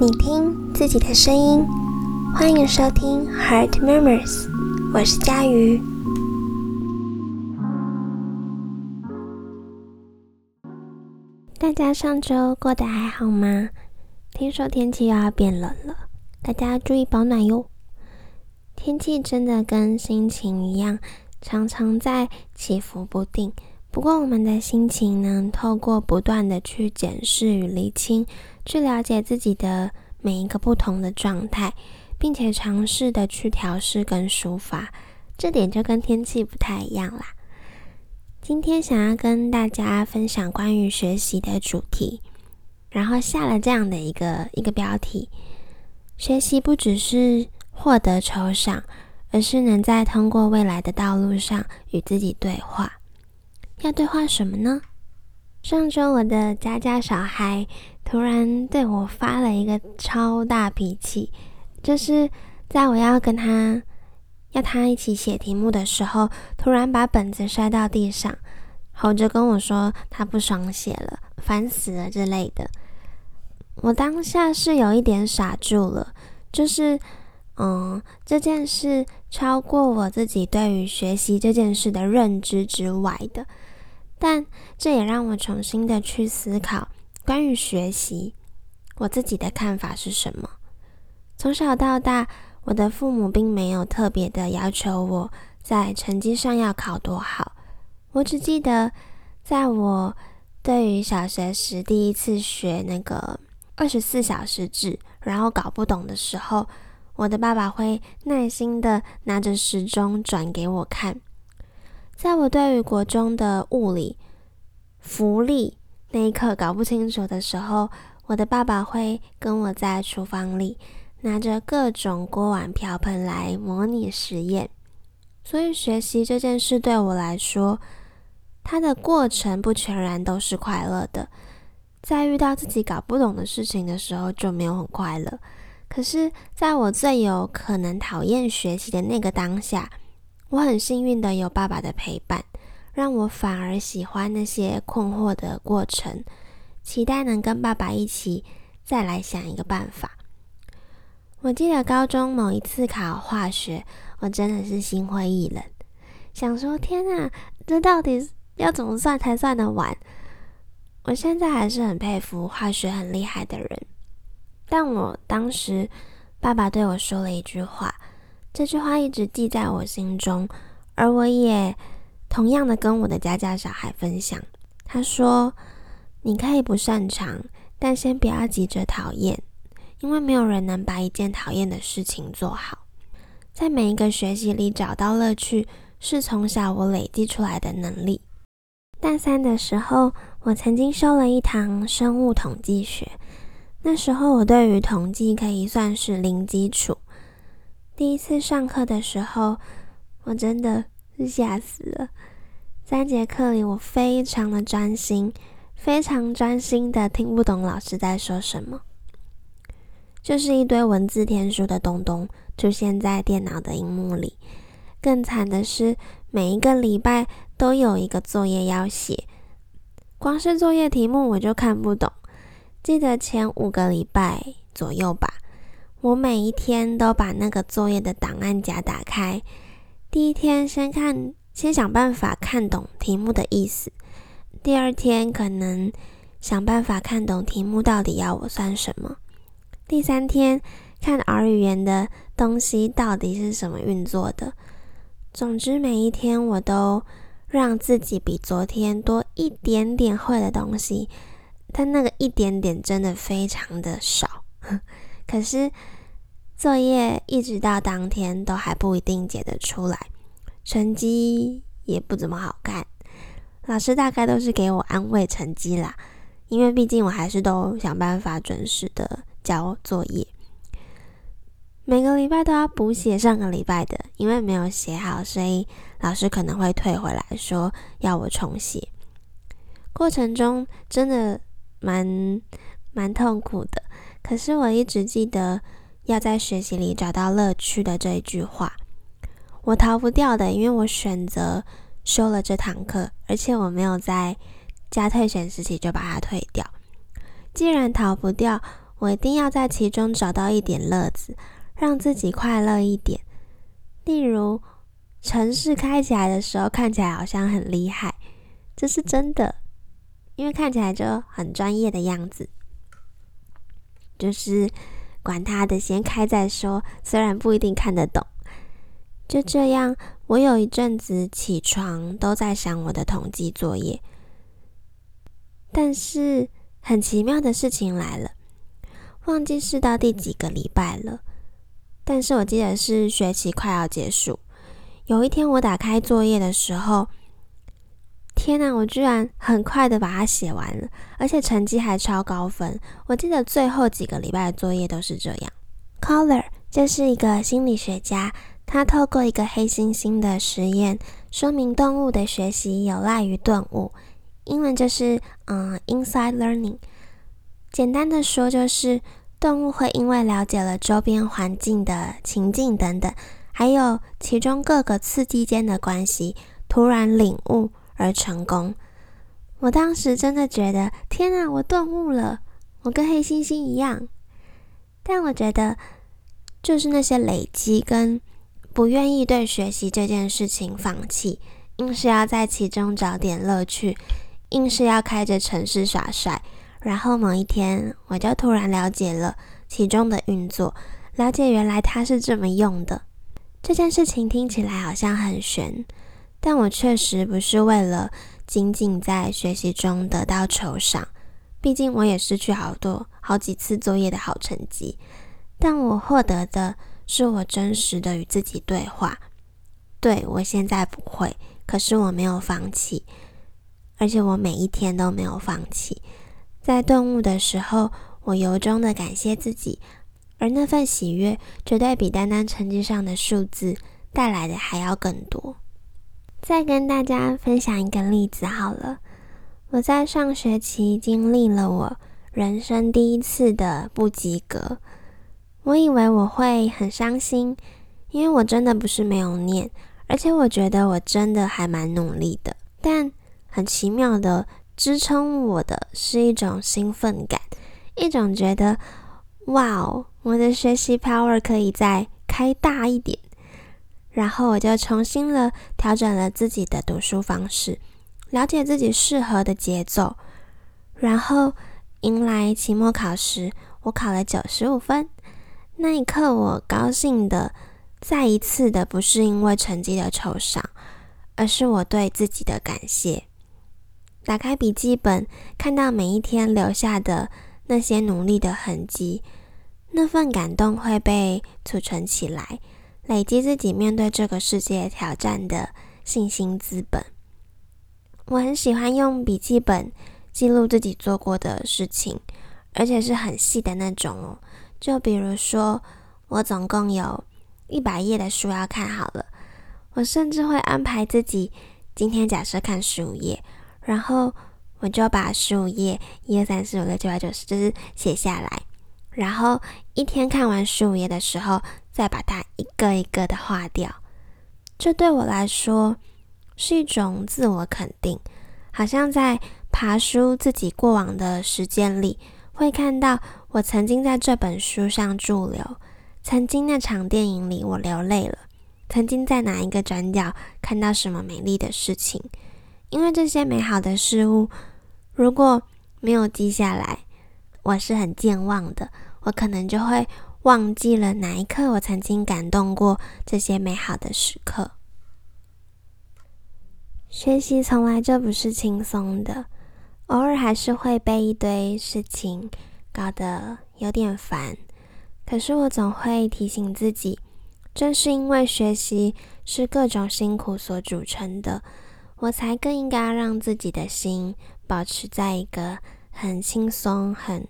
你听自己的声音，欢迎收听 Heart Murmurs，我是佳瑜。大家上周过得还好吗？听说天气又要变冷了，大家注意保暖哟。天气真的跟心情一样，常常在起伏不定。不过，我们的心情呢透过不断的去检视与厘清，去了解自己的每一个不同的状态，并且尝试的去调试跟抒发，这点就跟天气不太一样啦。今天想要跟大家分享关于学习的主题，然后下了这样的一个一个标题：学习不只是获得酬赏，而是能在通过未来的道路上与自己对话。要对话什么呢？上周我的家家小孩突然对我发了一个超大脾气，就是在我要跟他要他一起写题目的时候，突然把本子摔到地上，吼着跟我说他不爽写了，烦死了之类的。我当下是有一点傻住了，就是嗯，这件事超过我自己对于学习这件事的认知之外的。但这也让我重新的去思考关于学习，我自己的看法是什么。从小到大，我的父母并没有特别的要求我在成绩上要考多好。我只记得，在我对于小学时第一次学那个二十四小时制，然后搞不懂的时候，我的爸爸会耐心的拿着时钟转给我看。在我对于国中的物理、浮力那一刻搞不清楚的时候，我的爸爸会跟我在厨房里拿着各种锅碗瓢盆来模拟实验。所以学习这件事对我来说，它的过程不全然都是快乐的。在遇到自己搞不懂的事情的时候，就没有很快乐。可是，在我最有可能讨厌学习的那个当下，我很幸运的有爸爸的陪伴，让我反而喜欢那些困惑的过程，期待能跟爸爸一起再来想一个办法。我记得高中某一次考化学，我真的是心灰意冷，想说天啊，这到底要怎么算才算得完？我现在还是很佩服化学很厉害的人，但我当时爸爸对我说了一句话。这句话一直记在我心中，而我也同样的跟我的家家小孩分享。他说：“你可以不擅长，但先不要急着讨厌，因为没有人能把一件讨厌的事情做好。在每一个学习里找到乐趣，是从小我累积出来的能力。大三的时候，我曾经修了一堂生物统计学，那时候我对于统计可以算是零基础。”第一次上课的时候，我真的是吓死了。三节课里，我非常的专心，非常专心的听不懂老师在说什么，就是一堆文字天书的东东出现在电脑的荧幕里。更惨的是，每一个礼拜都有一个作业要写，光是作业题目我就看不懂。记得前五个礼拜左右吧。我每一天都把那个作业的档案夹打开，第一天先看，先想办法看懂题目的意思；第二天可能想办法看懂题目到底要我算什么；第三天看 R 语言的东西到底是什么运作的。总之，每一天我都让自己比昨天多一点点会的东西，但那个一点点真的非常的少。可是作业一直到当天都还不一定解得出来，成绩也不怎么好看。老师大概都是给我安慰成绩啦，因为毕竟我还是都想办法准时的交作业。每个礼拜都要补写上个礼拜的，因为没有写好，所以老师可能会退回来说要我重写。过程中真的蛮蛮痛苦的。可是我一直记得要在学习里找到乐趣的这一句话，我逃不掉的，因为我选择修了这堂课，而且我没有在加退选时期就把它退掉。既然逃不掉，我一定要在其中找到一点乐子，让自己快乐一点。例如，城市开起来的时候看起来好像很厉害，这是真的，因为看起来就很专业的样子。就是管他的，先开再说，虽然不一定看得懂。就这样，我有一阵子起床都在想我的统计作业。但是很奇妙的事情来了，忘记是到第几个礼拜了。但是我记得是学期快要结束。有一天我打开作业的时候，天呐！我居然很快的把它写完了，而且成绩还超高分。我记得最后几个礼拜的作业都是这样。Color 这是一个心理学家。他透过一个黑猩猩的实验，说明动物的学习有赖于顿悟。英文就是嗯，inside learning。简单的说，就是动物会因为了解了周边环境的情境等等，还有其中各个刺激间的关系，突然领悟而成功。我当时真的觉得，天啊，我顿悟了，我跟黑猩猩一样。但我觉得，就是那些累积跟。不愿意对学习这件事情放弃，硬是要在其中找点乐趣，硬是要开着城市耍帅。然后某一天，我就突然了解了其中的运作，了解原来它是这么用的。这件事情听起来好像很玄，但我确实不是为了仅仅在学习中得到酬赏，毕竟我也失去好多好几次作业的好成绩，但我获得的。是我真实的与自己对话。对我现在不会，可是我没有放弃，而且我每一天都没有放弃。在顿悟的时候，我由衷的感谢自己，而那份喜悦绝对比单单成绩上的数字带来的还要更多。再跟大家分享一个例子好了，我在上学期经历了我人生第一次的不及格。我以为我会很伤心，因为我真的不是没有念，而且我觉得我真的还蛮努力的。但很奇妙的，支撑我的是一种兴奋感，一种觉得哇哦，我的学习 power 可以再开大一点。然后我就重新了调整了自己的读书方式，了解自己适合的节奏，然后迎来期末考试，我考了九十五分。那一刻，我高兴的再一次的，不是因为成绩的酬赏，而是我对自己的感谢。打开笔记本，看到每一天留下的那些努力的痕迹，那份感动会被储存起来，累积自己面对这个世界挑战的信心资本。我很喜欢用笔记本记录自己做过的事情，而且是很细的那种哦。就比如说，我总共有一百页的书要看好了，我甚至会安排自己今天假设看十五页，然后我就把十五页一二三四五六七八九十就是写下来，然后一天看完十五页的时候，再把它一个一个的划掉。这对我来说是一种自我肯定，好像在爬书自己过往的时间里。会看到我曾经在这本书上驻留，曾经那场电影里我流泪了，曾经在哪一个转角看到什么美丽的事情。因为这些美好的事物，如果没有记下来，我是很健忘的，我可能就会忘记了哪一刻我曾经感动过这些美好的时刻。学习从来就不是轻松的。偶尔还是会被一堆事情搞得有点烦，可是我总会提醒自己，正是因为学习是各种辛苦所组成的，我才更应该让自己的心保持在一个很轻松、很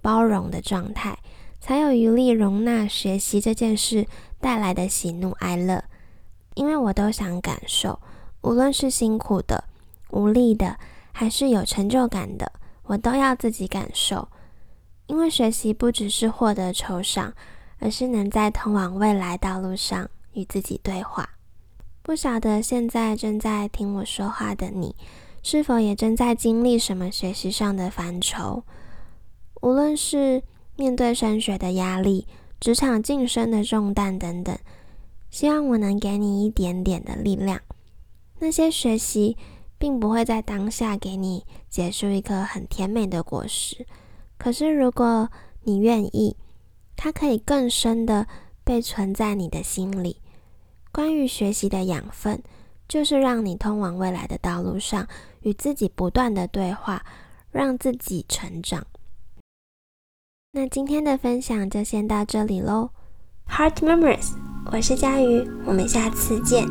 包容的状态，才有余力容纳学习这件事带来的喜怒哀乐。因为我都想感受，无论是辛苦的、无力的。还是有成就感的，我都要自己感受。因为学习不只是获得酬赏，而是能在通往未来道路上与自己对话。不晓得现在正在听我说话的你，是否也正在经历什么学习上的烦愁？无论是面对升学的压力、职场晋升的重担等等。希望我能给你一点点的力量。那些学习并不会在当下给你结出一颗很甜美的果实，可是如果你愿意，它可以更深的被存在你的心里。关于学习的养分，就是让你通往未来的道路上与自己不断的对话，让自己成长。那今天的分享就先到这里喽，Heart Memories。我是佳瑜，我们下次见。